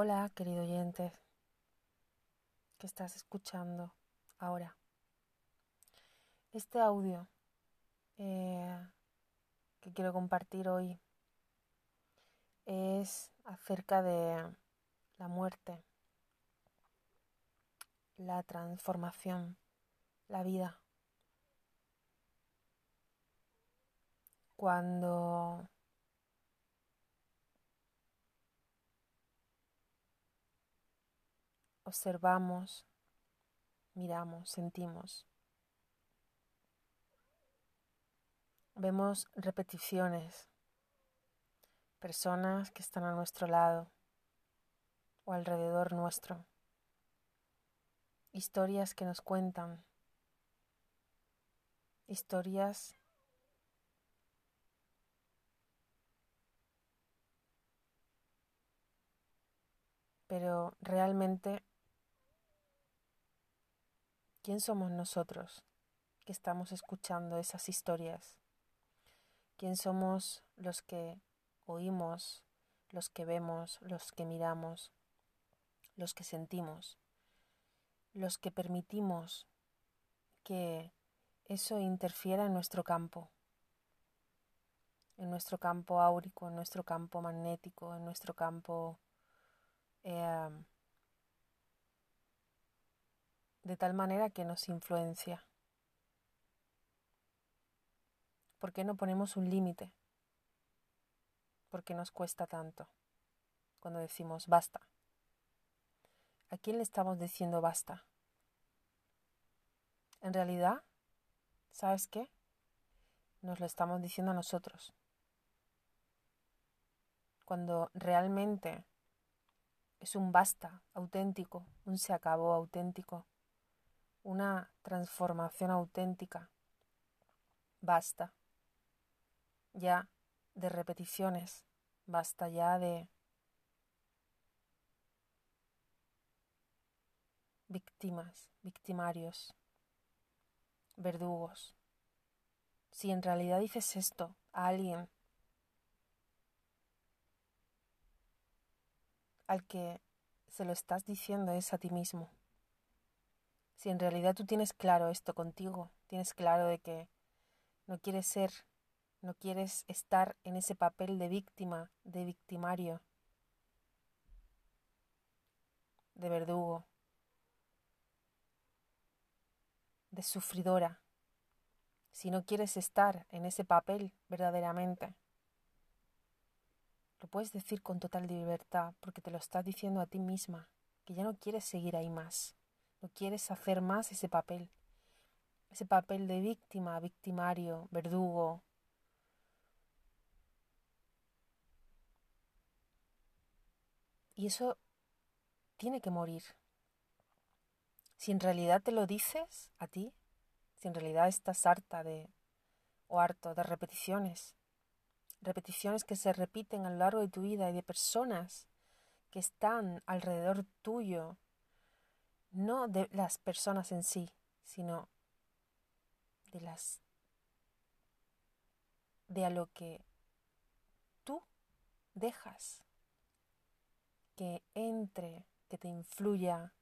Hola, querido oyente, que estás escuchando ahora. Este audio eh, que quiero compartir hoy es acerca de la muerte, la transformación, la vida. Cuando observamos, miramos, sentimos. Vemos repeticiones, personas que están a nuestro lado o alrededor nuestro, historias que nos cuentan, historias pero realmente ¿Quién somos nosotros que estamos escuchando esas historias? ¿Quién somos los que oímos, los que vemos, los que miramos, los que sentimos, los que permitimos que eso interfiera en nuestro campo, en nuestro campo áurico, en nuestro campo magnético, en nuestro campo eh, de tal manera que nos influencia. ¿Por qué no ponemos un límite? ¿Por qué nos cuesta tanto cuando decimos basta? ¿A quién le estamos diciendo basta? En realidad, ¿sabes qué? Nos lo estamos diciendo a nosotros. Cuando realmente es un basta auténtico, un se acabó auténtico, una transformación auténtica. Basta ya de repeticiones, basta ya de víctimas, victimarios, verdugos. Si en realidad dices esto a alguien al que se lo estás diciendo es a ti mismo. Si en realidad tú tienes claro esto contigo, tienes claro de que no quieres ser, no quieres estar en ese papel de víctima, de victimario, de verdugo, de sufridora, si no quieres estar en ese papel verdaderamente, lo puedes decir con total libertad porque te lo estás diciendo a ti misma, que ya no quieres seguir ahí más. No quieres hacer más ese papel. Ese papel de víctima, victimario, verdugo. Y eso tiene que morir. Si en realidad te lo dices a ti, si en realidad estás harta de o harto de repeticiones, repeticiones que se repiten a lo largo de tu vida y de personas que están alrededor tuyo no de las personas en sí, sino de las de a lo que tú dejas que entre, que te influya,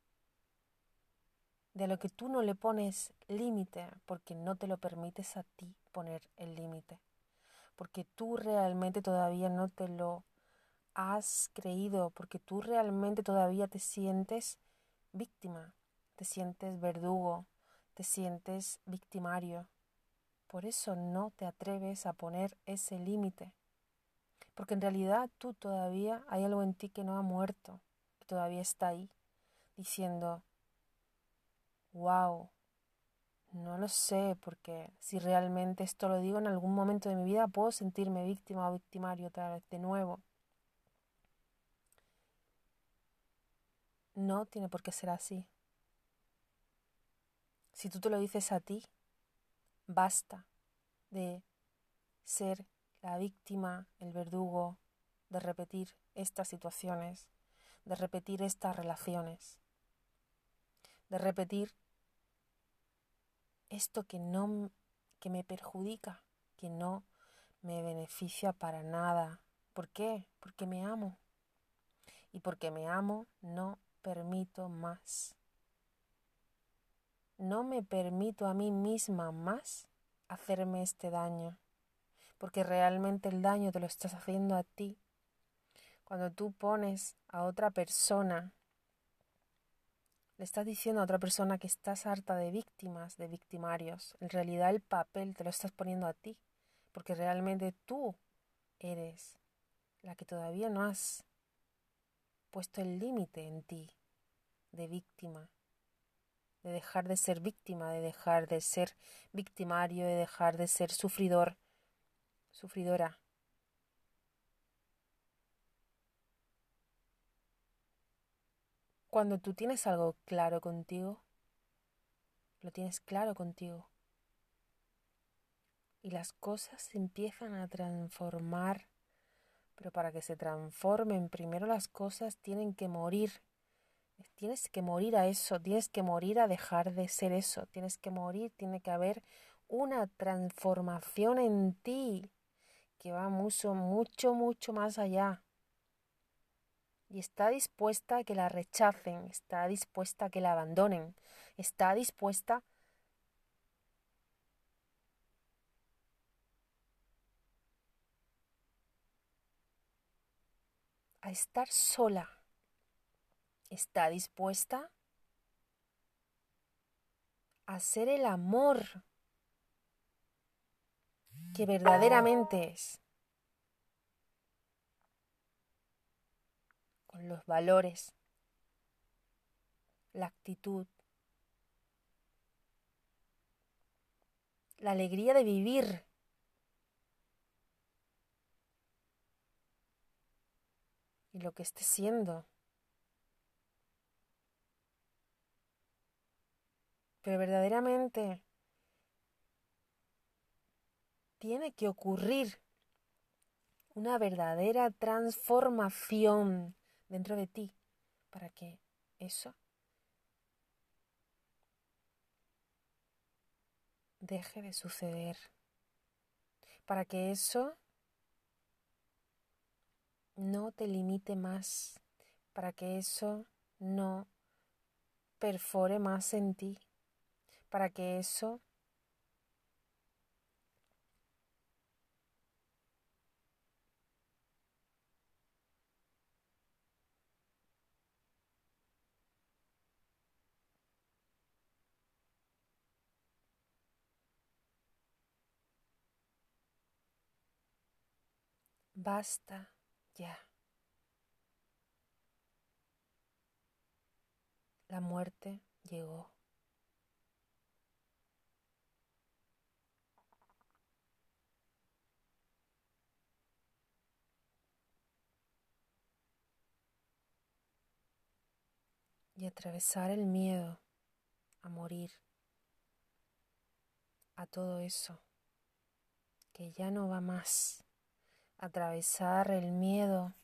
de a lo que tú no le pones límite porque no te lo permites a ti poner el límite, porque tú realmente todavía no te lo has creído, porque tú realmente todavía te sientes víctima, te sientes verdugo, te sientes victimario. Por eso no te atreves a poner ese límite. Porque en realidad tú todavía hay algo en ti que no ha muerto, que todavía está ahí, diciendo, wow, no lo sé, porque si realmente esto lo digo en algún momento de mi vida, puedo sentirme víctima o victimario otra vez de nuevo. No tiene por qué ser así. Si tú te lo dices a ti, basta de ser la víctima, el verdugo, de repetir estas situaciones, de repetir estas relaciones, de repetir esto que no que me perjudica, que no me beneficia para nada. ¿Por qué? Porque me amo. Y porque me amo, no permito más. No me permito a mí misma más hacerme este daño, porque realmente el daño te lo estás haciendo a ti. Cuando tú pones a otra persona, le estás diciendo a otra persona que estás harta de víctimas, de victimarios. En realidad el papel te lo estás poniendo a ti, porque realmente tú eres la que todavía no has puesto el límite en ti de víctima, de dejar de ser víctima, de dejar de ser victimario, de dejar de ser sufridor, sufridora. Cuando tú tienes algo claro contigo, lo tienes claro contigo. Y las cosas empiezan a transformar pero para que se transformen, primero las cosas tienen que morir. Tienes que morir a eso, tienes que morir a dejar de ser eso, tienes que morir, tiene que haber una transformación en ti que va mucho, mucho, mucho más allá. Y está dispuesta a que la rechacen, está dispuesta a que la abandonen, está dispuesta a estar sola. ¿Está dispuesta a hacer el amor que verdaderamente es? Con los valores, la actitud, la alegría de vivir y lo que esté siendo. Pero verdaderamente tiene que ocurrir una verdadera transformación dentro de ti para que eso deje de suceder, para que eso no te limite más, para que eso no perfore más en ti, para que eso basta ya. La muerte llegó. Y atravesar el miedo a morir, a todo eso que ya no va más atravesar el miedo,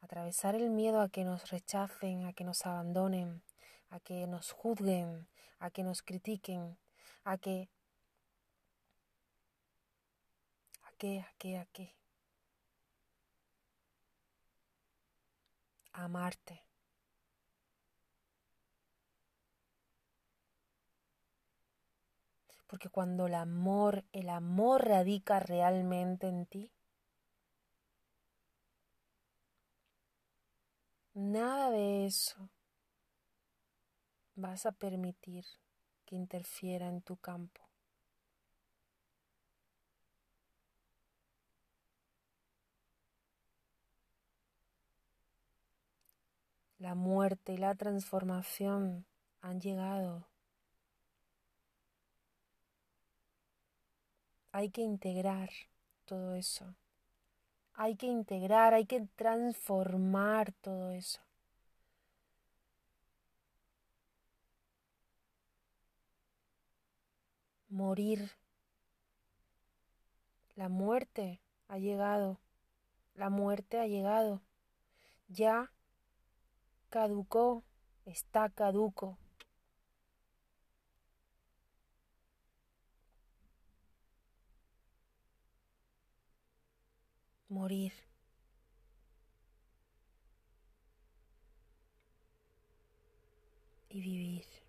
atravesar el miedo a que nos rechacen, a que nos abandonen, a que nos juzguen, a que nos critiquen, a que... ¿A qué? ¿A qué? ¿A qué? amarte. Porque cuando el amor, el amor radica realmente en ti, Nada de eso vas a permitir que interfiera en tu campo. La muerte y la transformación han llegado. Hay que integrar todo eso. Hay que integrar, hay que transformar todo eso. Morir. La muerte ha llegado. La muerte ha llegado. Ya caducó, está caduco. morir. Y vivir.